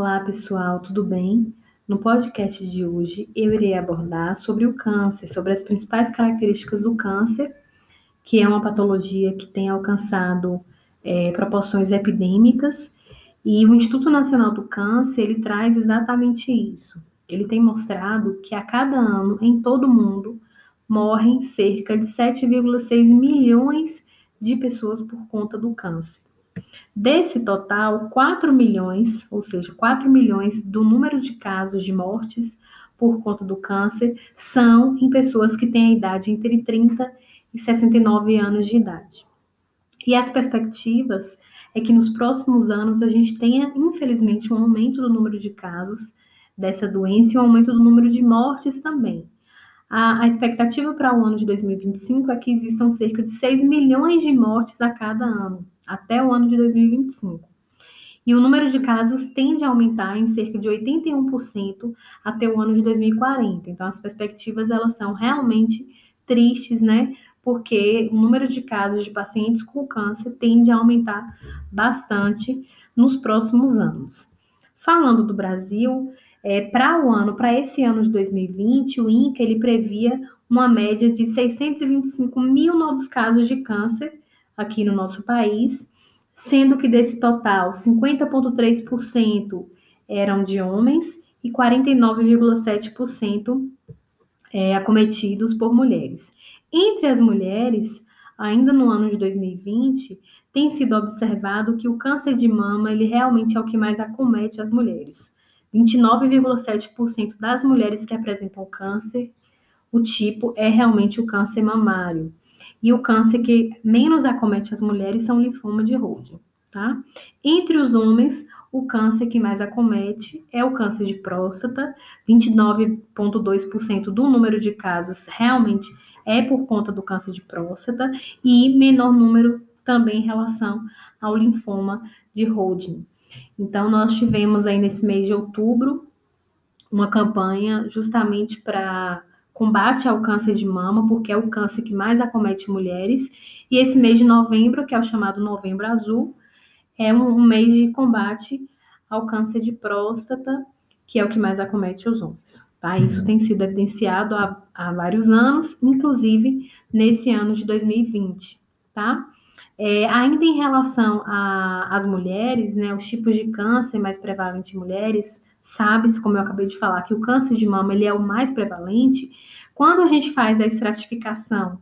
Olá, pessoal, tudo bem? No podcast de hoje, eu irei abordar sobre o câncer, sobre as principais características do câncer, que é uma patologia que tem alcançado é, proporções epidêmicas, e o Instituto Nacional do Câncer, ele traz exatamente isso. Ele tem mostrado que a cada ano, em todo o mundo, morrem cerca de 7,6 milhões de pessoas por conta do câncer. Desse total, 4 milhões, ou seja, 4 milhões do número de casos de mortes por conta do câncer são em pessoas que têm a idade entre 30 e 69 anos de idade. E as perspectivas é que nos próximos anos a gente tenha, infelizmente, um aumento do número de casos dessa doença e um aumento do número de mortes também. A, a expectativa para o ano de 2025 é que existam cerca de 6 milhões de mortes a cada ano até o ano de 2025. E o número de casos tende a aumentar em cerca de 81% até o ano de 2040. Então, as perspectivas elas são realmente tristes, né? Porque o número de casos de pacientes com câncer tende a aumentar bastante nos próximos anos. Falando do Brasil, é, para o ano, para esse ano de 2020, o INCA ele previa uma média de 625 mil novos casos de câncer aqui no nosso país, sendo que desse total, 50,3% eram de homens e 49,7% é, acometidos por mulheres. Entre as mulheres, ainda no ano de 2020, tem sido observado que o câncer de mama ele realmente é o que mais acomete as mulheres. 29,7% das mulheres que apresentam câncer, o tipo é realmente o câncer mamário. E o câncer que menos acomete as mulheres são linfoma de Hodgkin, tá? Entre os homens, o câncer que mais acomete é o câncer de próstata, 29,2% do número de casos realmente é por conta do câncer de próstata e menor número também em relação ao linfoma de Hodgkin. Então, nós tivemos aí nesse mês de outubro uma campanha justamente para combate ao câncer de mama, porque é o câncer que mais acomete mulheres. E esse mês de novembro, que é o chamado Novembro Azul, é um, um mês de combate ao câncer de próstata, que é o que mais acomete os homens. Tá? Isso tem sido evidenciado há, há vários anos, inclusive nesse ano de 2020. Tá? É, ainda em relação às mulheres, né, os tipos de câncer mais prevalentes em mulheres, sabe-se, como eu acabei de falar, que o câncer de mama ele é o mais prevalente, quando a gente faz a estratificação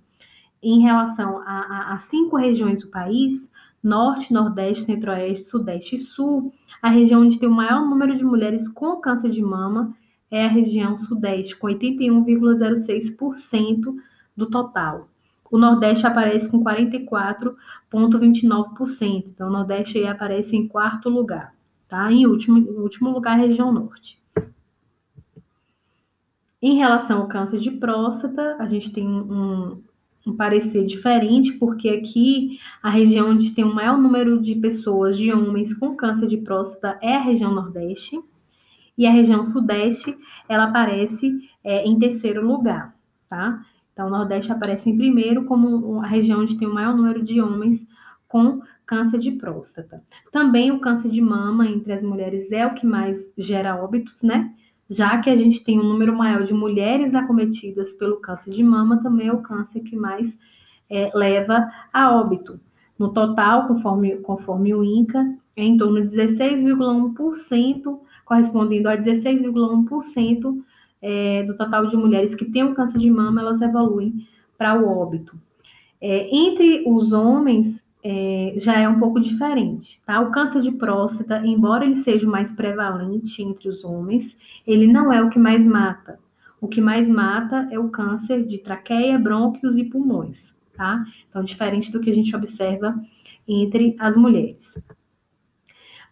em relação a, a, a cinco regiões do país, Norte, Nordeste, Centro-Oeste, Sudeste e Sul, a região onde tem o maior número de mulheres com câncer de mama é a região Sudeste, com 81,06% do total. O Nordeste aparece com 44,29%. Então, o Nordeste aí aparece em quarto lugar. Tá? Em último, em último lugar, a região norte. Em relação ao câncer de próstata, a gente tem um, um parecer diferente, porque aqui a região onde tem o maior número de pessoas, de homens com câncer de próstata, é a região nordeste, e a região sudeste, ela aparece é, em terceiro lugar, tá? Então, o nordeste aparece em primeiro como a região onde tem o maior número de homens com câncer de próstata. Também o câncer de mama entre as mulheres é o que mais gera óbitos, né? Já que a gente tem um número maior de mulheres acometidas pelo câncer de mama, também é o câncer que mais é, leva a óbito. No total, conforme, conforme o INCA, é em torno de 16,1%, correspondendo a 16,1% é, do total de mulheres que têm o câncer de mama, elas evoluem para o óbito. É, entre os homens, é, já é um pouco diferente, tá? O câncer de próstata, embora ele seja mais prevalente entre os homens, ele não é o que mais mata. O que mais mata é o câncer de traqueia, brônquios e pulmões, tá? Então, diferente do que a gente observa entre as mulheres.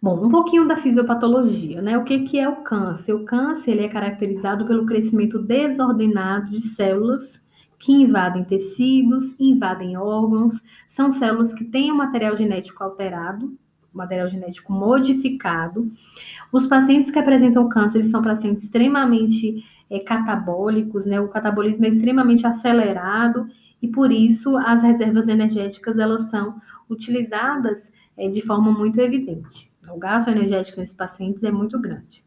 Bom, um pouquinho da fisiopatologia, né? O que, que é o câncer? O câncer ele é caracterizado pelo crescimento desordenado de células que invadem tecidos, invadem órgãos, são células que têm o material genético alterado, material genético modificado. Os pacientes que apresentam câncer eles são pacientes extremamente é, catabólicos, né? O catabolismo é extremamente acelerado e por isso as reservas energéticas elas são utilizadas é, de forma muito evidente. O gasto energético nesses pacientes é muito grande.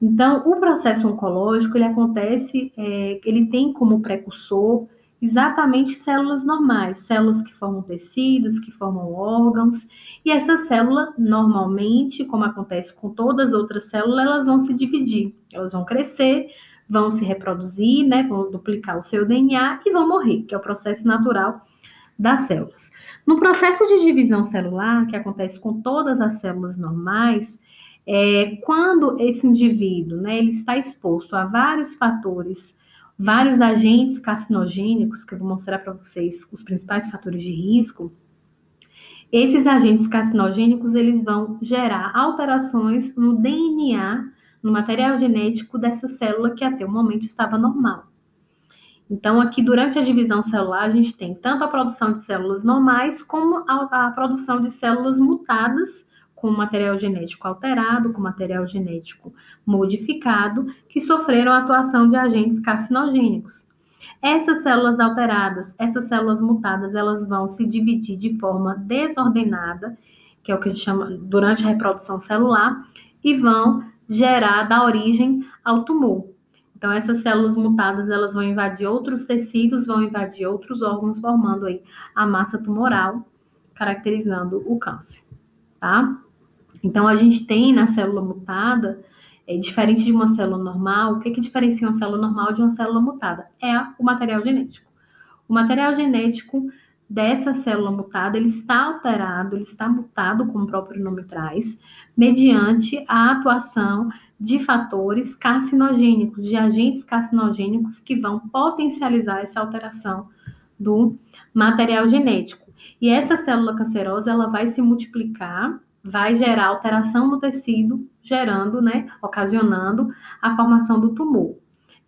Então, o processo oncológico, ele acontece, é, ele tem como precursor exatamente células normais, células que formam tecidos, que formam órgãos, e essa célula, normalmente, como acontece com todas as outras células, elas vão se dividir, elas vão crescer, vão se reproduzir, né, vão duplicar o seu DNA e vão morrer, que é o processo natural das células. No processo de divisão celular, que acontece com todas as células normais, é, quando esse indivíduo né, ele está exposto a vários fatores, vários agentes carcinogênicos, que eu vou mostrar para vocês os principais fatores de risco, esses agentes carcinogênicos eles vão gerar alterações no DNA, no material genético dessa célula que até o momento estava normal. Então, aqui durante a divisão celular, a gente tem tanto a produção de células normais como a, a produção de células mutadas com material genético alterado, com material genético modificado, que sofreram a atuação de agentes carcinogênicos. Essas células alteradas, essas células mutadas, elas vão se dividir de forma desordenada, que é o que a gente chama durante a reprodução celular, e vão gerar, dar origem ao tumor. Então, essas células mutadas, elas vão invadir outros tecidos, vão invadir outros órgãos, formando aí a massa tumoral, caracterizando o câncer, tá? Então, a gente tem na célula mutada, é, diferente de uma célula normal, o que, que diferencia uma célula normal de uma célula mutada? É o material genético. O material genético dessa célula mutada, ele está alterado, ele está mutado, como o próprio nome traz, mediante a atuação de fatores carcinogênicos, de agentes carcinogênicos que vão potencializar essa alteração do material genético. E essa célula cancerosa, ela vai se multiplicar vai gerar alteração no tecido, gerando, né, ocasionando a formação do tumor.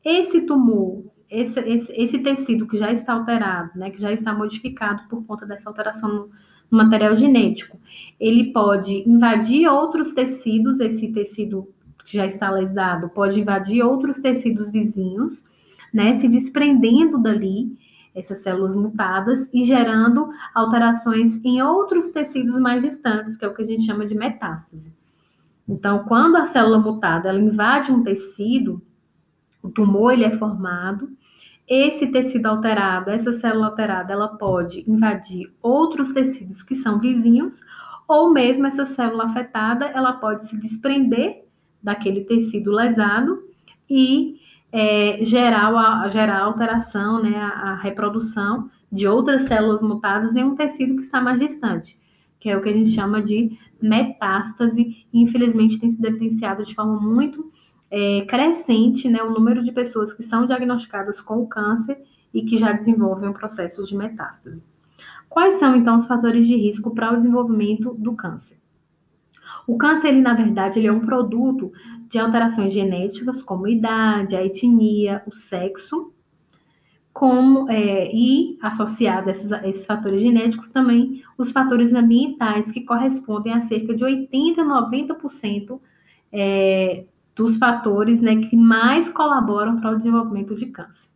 Esse tumor, esse, esse, esse tecido que já está alterado, né, que já está modificado por conta dessa alteração no, no material genético, ele pode invadir outros tecidos, esse tecido que já está lesado pode invadir outros tecidos vizinhos, né, se desprendendo dali essas células mutadas e gerando alterações em outros tecidos mais distantes, que é o que a gente chama de metástase. Então, quando a célula mutada ela invade um tecido, o tumor ele é formado, esse tecido alterado, essa célula alterada, ela pode invadir outros tecidos que são vizinhos, ou mesmo essa célula afetada, ela pode se desprender daquele tecido lesado e é, gerar, gerar alteração, né, a, a, reprodução de outras células mutadas em um tecido que está mais distante, que é o que a gente chama de metástase, e infelizmente tem sido evidenciado de forma muito é, crescente né, o número de pessoas que são diagnosticadas com o câncer e que já desenvolvem o processo de metástase. Quais são, então, os fatores de risco para o desenvolvimento do câncer? O câncer, ele, na verdade, ele é um produto de alterações genéticas, como a idade, a etnia, o sexo, como é, e associado a esses, a esses, fatores genéticos também os fatores ambientais, que correspondem a cerca de 80 a 90% é, dos fatores né, que mais colaboram para o desenvolvimento de câncer.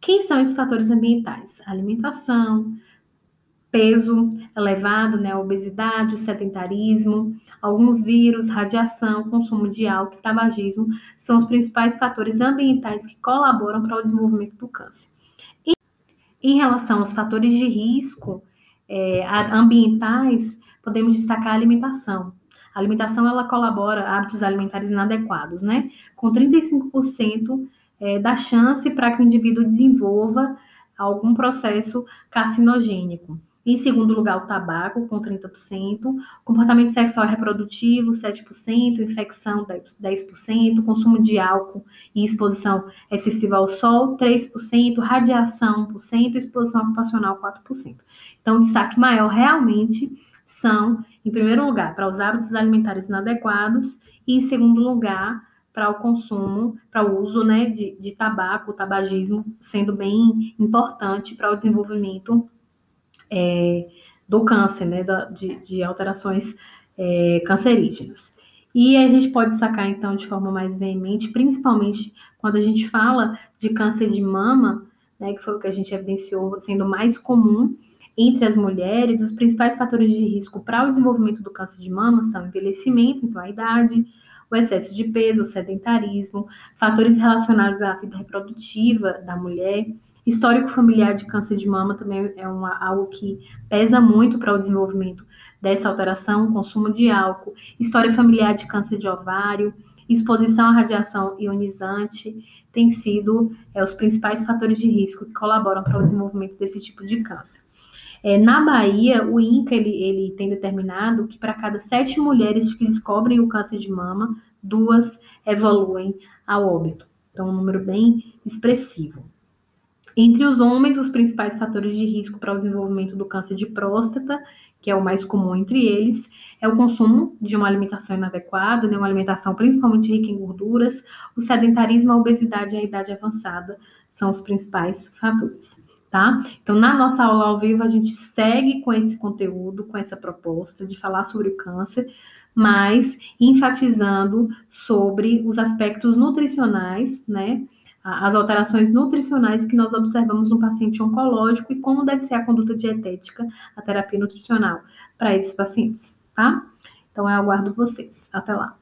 Quem são esses fatores ambientais? alimentação, peso elevado, né, obesidade, sedentarismo, alguns vírus, radiação, consumo de álcool, tabagismo são os principais fatores ambientais que colaboram para o desenvolvimento do câncer. E, em relação aos fatores de risco é, ambientais, podemos destacar a alimentação. A alimentação ela colabora hábitos alimentares inadequados, né? Com 35% é, da chance para que o indivíduo desenvolva algum processo carcinogênico. Em segundo lugar, o tabaco, com 30%, comportamento sexual reprodutivo, 7%, infecção, 10%, consumo de álcool e exposição excessiva ao sol, 3%, radiação, 1%, exposição ocupacional, 4%. Então, o destaque maior realmente são, em primeiro lugar, para os hábitos alimentares inadequados e, em segundo lugar, para o consumo, para o uso né, de, de tabaco, o tabagismo, sendo bem importante para o desenvolvimento é, do câncer, né, da, de, de, alterações é, cancerígenas. E a gente pode sacar, então, de forma mais veemente, principalmente quando a gente fala de câncer de mama, né, que foi o que a gente evidenciou sendo mais comum, Entre as mulheres, os principais fatores de risco para o desenvolvimento do câncer de mama são envelhecimento, então a idade, o excesso de peso, o sedentarismo, fatores relacionados à vida reprodutiva da mulher, histórico familiar de câncer de mama também é uma, algo que pesa muito para o desenvolvimento dessa alteração, consumo de álcool, história familiar de câncer de ovário, exposição à radiação ionizante, tem sido é, os principais fatores de risco que colaboram para o desenvolvimento desse tipo de câncer. É, na Bahia, o INCA ele, ele tem determinado que para cada sete mulheres que descobrem o câncer de mama, duas evoluem ao óbito. Então, um número bem expressivo. Entre os homens, os principais fatores de risco para o desenvolvimento do câncer de próstata, que é o mais comum entre eles, é o consumo de uma alimentação inadequada, né, uma alimentação principalmente rica em gorduras, o sedentarismo, a obesidade e a idade avançada são os principais fatores tá? Então, na nossa aula ao vivo, a gente segue com esse conteúdo, com essa proposta de falar sobre o câncer, mas enfatizando sobre os aspectos nutricionais, né? As alterações nutricionais que nós observamos no paciente oncológico e como deve ser a conduta dietética, a terapia nutricional para esses pacientes, tá? Então, eu aguardo vocês. Até lá.